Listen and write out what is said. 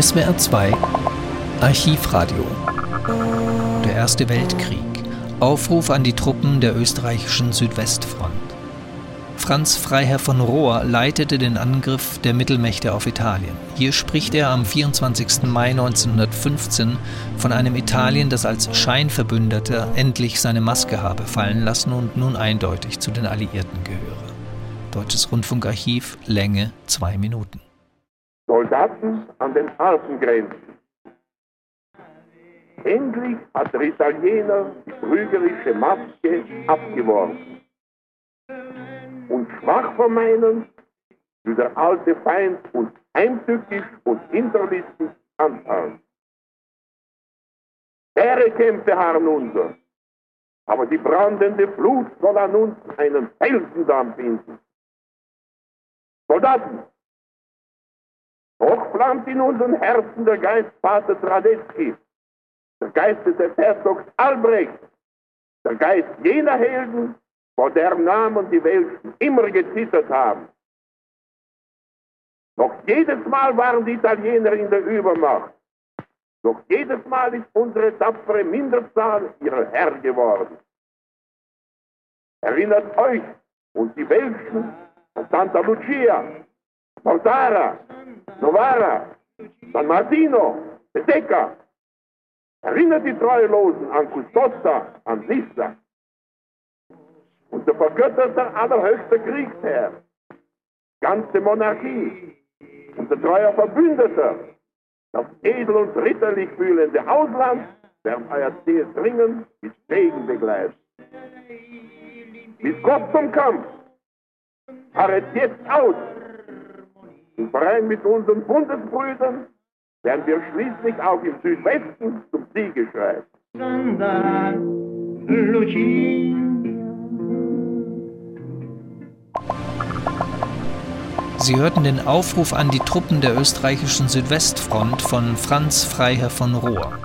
SWR 2 Archivradio Der Erste Weltkrieg Aufruf an die Truppen der österreichischen Südwestfront Franz Freiherr von Rohr leitete den Angriff der Mittelmächte auf Italien. Hier spricht er am 24. Mai 1915 von einem Italien, das als Scheinverbündeter endlich seine Maske habe fallen lassen und nun eindeutig zu den Alliierten gehöre. Deutsches Rundfunkarchiv, Länge zwei Minuten. Soldaten an den Alpengrenzen. Endlich hat der Italiener die trügerische Maske abgeworfen. Und schwach vermeinend will der alte Feind uns heimtückisch und hinterlistig anfallen. Schwere Kämpfe harren unser, aber die brandende Flut soll an uns einen Felsendamm finden. Soldaten, flammt in unseren Herzen der Geist Vater Tradetzky, der Geist des Herzogs Albrecht, der Geist jener Helden, vor deren Namen die Welschen immer gezittert haben. Doch jedes Mal waren die Italiener in der Übermacht. Doch jedes Mal ist unsere tapfere Minderzahl ihr Herr geworden. Erinnert euch und die Welschen an Santa Lucia, Mortara, Novara, San Martino, Peseca. Erinnert die Treulosen an Custoza, an Lissa. Und der vergötterte allerhöchste Kriegsherr, ganze Monarchie, unser treuer Verbündeter, das edel und ritterlich fühlende Ausland, werden euer Ziel dringend mit Segen begleitet. Mit Gott zum Kampf, harret jetzt aus im Verein mit unseren Bundesbrüdern werden wir schließlich auch im Südwesten zum Siege schreiten. Sie hörten den Aufruf an die Truppen der österreichischen Südwestfront von Franz Freiherr von Rohr.